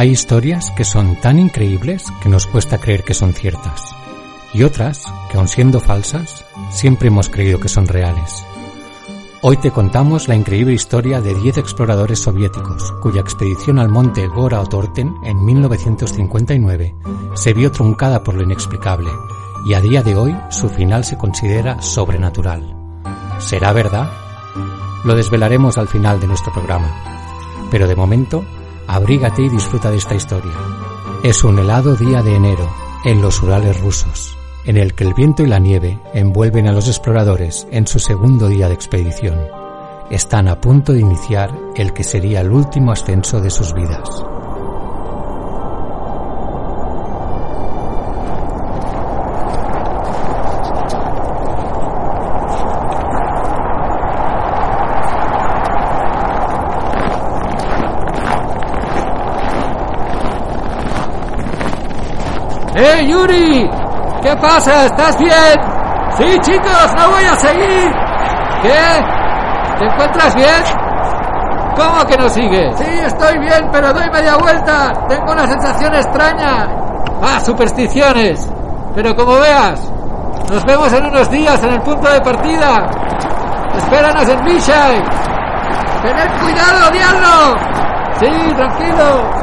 Hay historias que son tan increíbles que nos cuesta creer que son ciertas, y otras que aun siendo falsas, siempre hemos creído que son reales. Hoy te contamos la increíble historia de 10 exploradores soviéticos cuya expedición al monte Gora Otorten en 1959 se vio truncada por lo inexplicable y a día de hoy su final se considera sobrenatural. ¿Será verdad? Lo desvelaremos al final de nuestro programa. Pero de momento Abrígate y disfruta de esta historia. Es un helado día de enero en los Urales rusos, en el que el viento y la nieve envuelven a los exploradores en su segundo día de expedición. Están a punto de iniciar el que sería el último ascenso de sus vidas. ¿Qué pasa? ¿Estás bien? Sí, chicos, no voy a seguir. ¿Qué? ¿Te encuentras bien? ¿Cómo que no sigues? Sí, estoy bien, pero doy media vuelta. Tengo una sensación extraña. Ah, supersticiones. Pero como veas, nos vemos en unos días en el punto de partida. Espéranos en Bishai. ¡Tened cuidado, diablo! Sí, tranquilo.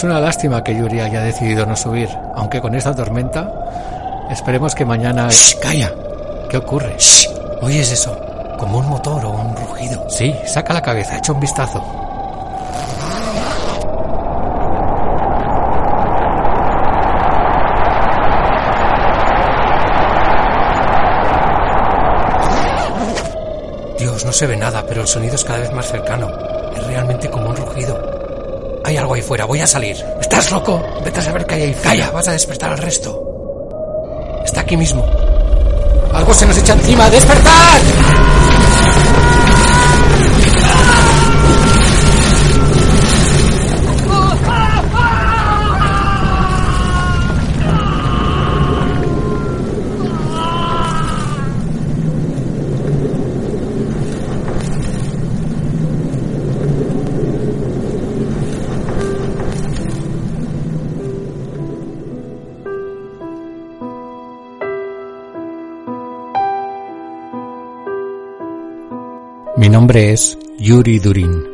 Es una lástima que Yuri haya decidido no subir, aunque con esta tormenta esperemos que mañana... ¡Shh! ¡Calla! ¿Qué ocurre? ¡Shh! ¿Oyes eso? Como un motor o un rugido. Sí, saca la cabeza, echa un vistazo. Dios, no se ve nada, pero el sonido es cada vez más cercano. Es realmente como un rugido. Hay algo ahí fuera, voy a salir. ¿Estás loco? Vete a saber qué hay ahí. Calla, vas a despertar al resto. Está aquí mismo. Algo se nos echa encima. ¡Despertad! Mi nombre es Yuri Durin,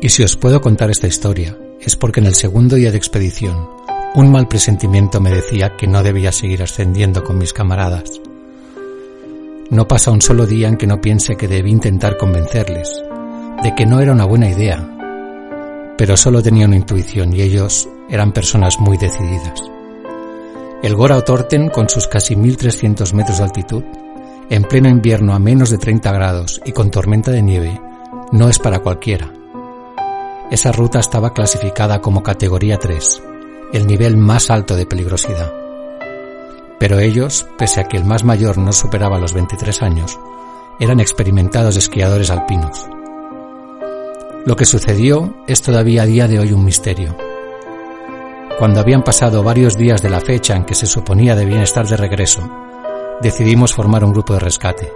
y si os puedo contar esta historia es porque en el segundo día de expedición un mal presentimiento me decía que no debía seguir ascendiendo con mis camaradas. No pasa un solo día en que no piense que debí intentar convencerles de que no era una buena idea, pero solo tenía una intuición y ellos eran personas muy decididas. El Gora Otorten, con sus casi 1300 metros de altitud, en pleno invierno a menos de 30 grados y con tormenta de nieve, no es para cualquiera. Esa ruta estaba clasificada como categoría 3, el nivel más alto de peligrosidad. Pero ellos, pese a que el más mayor no superaba los 23 años, eran experimentados esquiadores alpinos. Lo que sucedió es todavía a día de hoy un misterio. Cuando habían pasado varios días de la fecha en que se suponía debían estar de regreso, decidimos formar un grupo de rescate.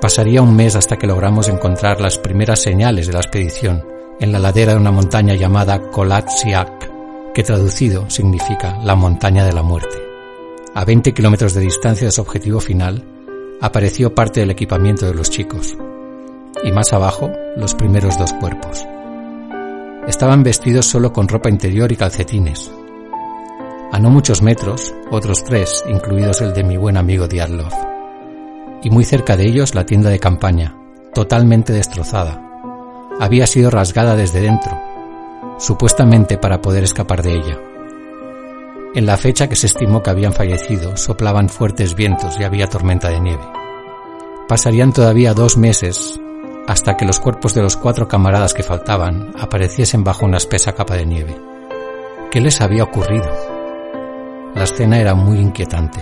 Pasaría un mes hasta que logramos encontrar las primeras señales de la expedición en la ladera de una montaña llamada Kolatsiak, que traducido significa la montaña de la muerte. A 20 kilómetros de distancia de su objetivo final, apareció parte del equipamiento de los chicos, y más abajo los primeros dos cuerpos. estaban vestidos solo con ropa interior y calcetines. A no muchos metros, otros tres, incluidos el de mi buen amigo Diatlov. Y muy cerca de ellos la tienda de campaña, totalmente destrozada. Había sido rasgada desde dentro, supuestamente para poder escapar de ella. En la fecha que se estimó que habían fallecido, soplaban fuertes vientos y había tormenta de nieve. Pasarían todavía dos meses hasta que los cuerpos de los cuatro camaradas que faltaban apareciesen bajo una espesa capa de nieve. ¿Qué les había ocurrido? La escena era muy inquietante.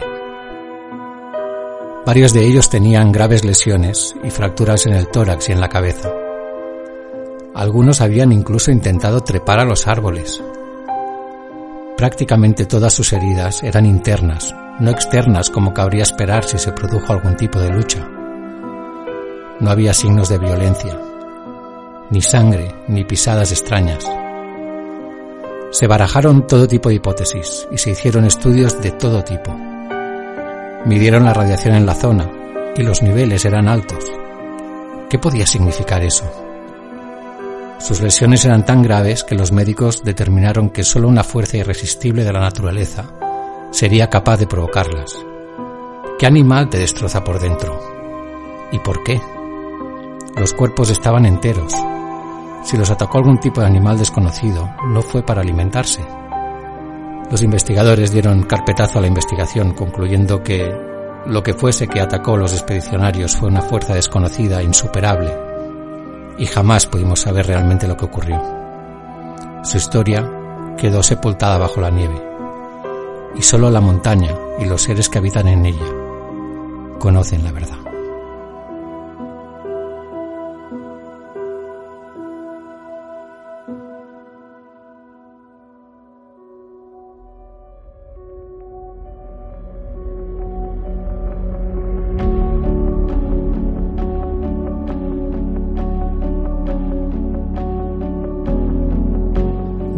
Varios de ellos tenían graves lesiones y fracturas en el tórax y en la cabeza. Algunos habían incluso intentado trepar a los árboles. Prácticamente todas sus heridas eran internas, no externas como cabría esperar si se produjo algún tipo de lucha. No había signos de violencia, ni sangre, ni pisadas extrañas. Se barajaron todo tipo de hipótesis y se hicieron estudios de todo tipo. Midieron la radiación en la zona y los niveles eran altos. ¿Qué podía significar eso? Sus lesiones eran tan graves que los médicos determinaron que solo una fuerza irresistible de la naturaleza sería capaz de provocarlas. ¿Qué animal te destroza por dentro? ¿Y por qué? Los cuerpos estaban enteros. Si los atacó algún tipo de animal desconocido, no fue para alimentarse. Los investigadores dieron carpetazo a la investigación, concluyendo que lo que fuese que atacó a los expedicionarios fue una fuerza desconocida, insuperable, y jamás pudimos saber realmente lo que ocurrió. Su historia quedó sepultada bajo la nieve, y solo la montaña y los seres que habitan en ella conocen la verdad.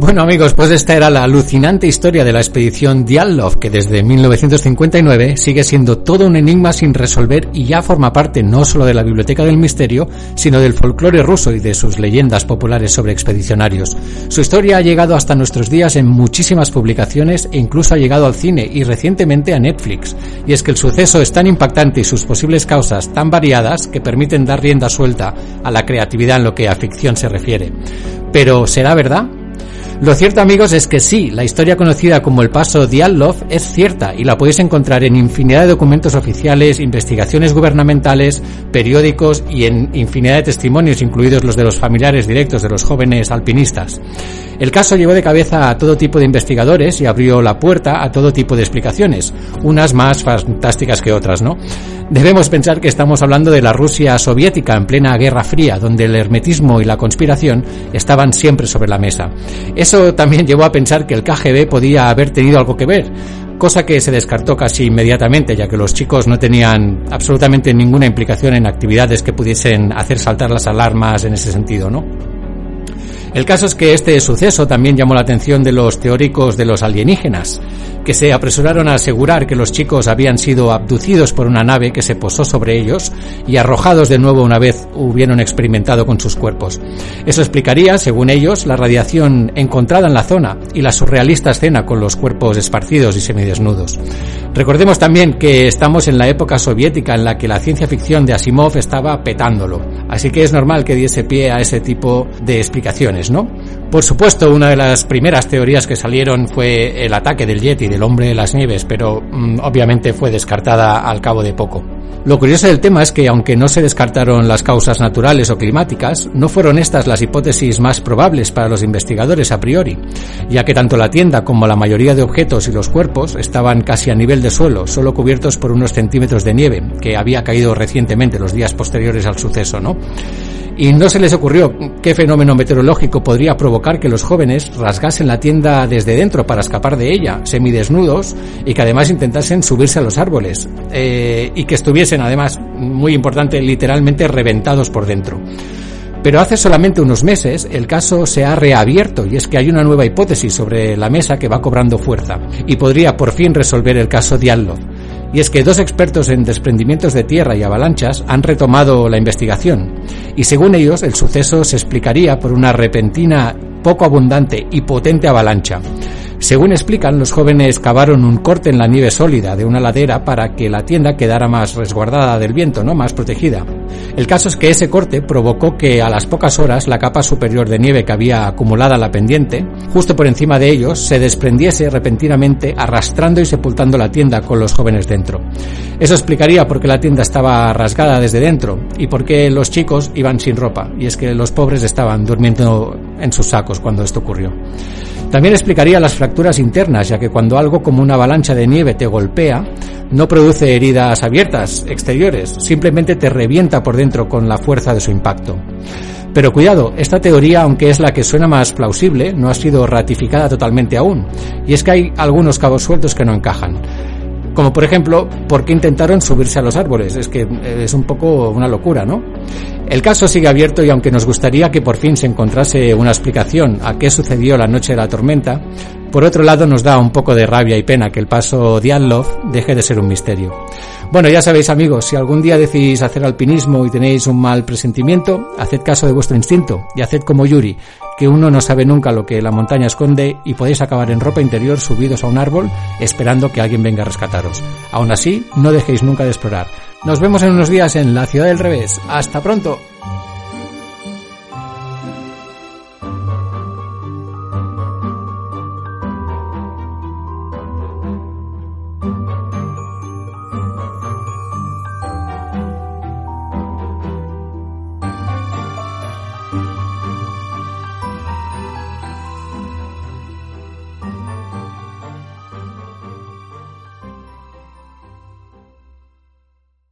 Bueno amigos, pues esta era la alucinante historia de la expedición Diallov que desde 1959 sigue siendo todo un enigma sin resolver y ya forma parte no solo de la Biblioteca del Misterio, sino del folclore ruso y de sus leyendas populares sobre expedicionarios. Su historia ha llegado hasta nuestros días en muchísimas publicaciones e incluso ha llegado al cine y recientemente a Netflix. Y es que el suceso es tan impactante y sus posibles causas tan variadas que permiten dar rienda suelta a la creatividad en lo que a ficción se refiere. Pero ¿será verdad? Lo cierto amigos es que sí, la historia conocida como el paso Diallov es cierta y la podéis encontrar en infinidad de documentos oficiales, investigaciones gubernamentales, periódicos y en infinidad de testimonios, incluidos los de los familiares directos de los jóvenes alpinistas. El caso llevó de cabeza a todo tipo de investigadores y abrió la puerta a todo tipo de explicaciones, unas más fantásticas que otras, ¿no? Debemos pensar que estamos hablando de la Rusia soviética en plena Guerra Fría, donde el hermetismo y la conspiración estaban siempre sobre la mesa. Eso también llevó a pensar que el KGB podía haber tenido algo que ver, cosa que se descartó casi inmediatamente, ya que los chicos no tenían absolutamente ninguna implicación en actividades que pudiesen hacer saltar las alarmas en ese sentido, ¿no? El caso es que este suceso también llamó la atención de los teóricos de los alienígenas, que se apresuraron a asegurar que los chicos habían sido abducidos por una nave que se posó sobre ellos y arrojados de nuevo una vez hubieron experimentado con sus cuerpos. Eso explicaría, según ellos, la radiación encontrada en la zona y la surrealista escena con los cuerpos esparcidos y semidesnudos. Recordemos también que estamos en la época soviética en la que la ciencia ficción de Asimov estaba petándolo, así que es normal que diese pie a ese tipo de explicaciones, ¿no? Por supuesto, una de las primeras teorías que salieron fue el ataque del Yeti, del hombre de las nieves, pero mm, obviamente fue descartada al cabo de poco. Lo curioso del tema es que aunque no se descartaron las causas naturales o climáticas, no fueron estas las hipótesis más probables para los investigadores a priori, ya que tanto la tienda como la mayoría de objetos y los cuerpos estaban casi a nivel de suelo, solo cubiertos por unos centímetros de nieve, que había caído recientemente los días posteriores al suceso, ¿no? y no se les ocurrió qué fenómeno meteorológico podría provocar que los jóvenes rasgasen la tienda desde dentro para escapar de ella, semidesnudos, y que además intentasen subirse a los árboles, eh, y que estuviesen además, muy importante, literalmente reventados por dentro. Pero hace solamente unos meses el caso se ha reabierto y es que hay una nueva hipótesis sobre la mesa que va cobrando fuerza y podría por fin resolver el caso Diallo. Y es que dos expertos en desprendimientos de tierra y avalanchas han retomado la investigación. Y según ellos, el suceso se explicaría por una repentina, poco abundante y potente avalancha. Según explican, los jóvenes cavaron un corte en la nieve sólida de una ladera para que la tienda quedara más resguardada del viento, ¿no? Más protegida. El caso es que ese corte provocó que a las pocas horas la capa superior de nieve que había acumulada la pendiente, justo por encima de ellos, se desprendiese repentinamente arrastrando y sepultando la tienda con los jóvenes dentro. Eso explicaría por qué la tienda estaba rasgada desde dentro y por qué los chicos iban sin ropa, y es que los pobres estaban durmiendo en sus sacos cuando esto ocurrió. También explicaría las fracturas internas, ya que cuando algo como una avalancha de nieve te golpea, no produce heridas abiertas exteriores, simplemente te revienta por dentro con la fuerza de su impacto. Pero cuidado, esta teoría, aunque es la que suena más plausible, no ha sido ratificada totalmente aún, y es que hay algunos cabos sueltos que no encajan. Como por ejemplo, ¿por qué intentaron subirse a los árboles? Es que es un poco una locura, ¿no? El caso sigue abierto y aunque nos gustaría que por fin se encontrase una explicación a qué sucedió la noche de la tormenta, por otro lado nos da un poco de rabia y pena que el paso Diatlov deje de ser un misterio. Bueno, ya sabéis amigos, si algún día decidís hacer alpinismo y tenéis un mal presentimiento, haced caso de vuestro instinto y haced como Yuri, que uno no sabe nunca lo que la montaña esconde y podéis acabar en ropa interior subidos a un árbol esperando que alguien venga a rescataros. Aún así, no dejéis nunca de explorar. Nos vemos en unos días en la ciudad del revés. Hasta pronto.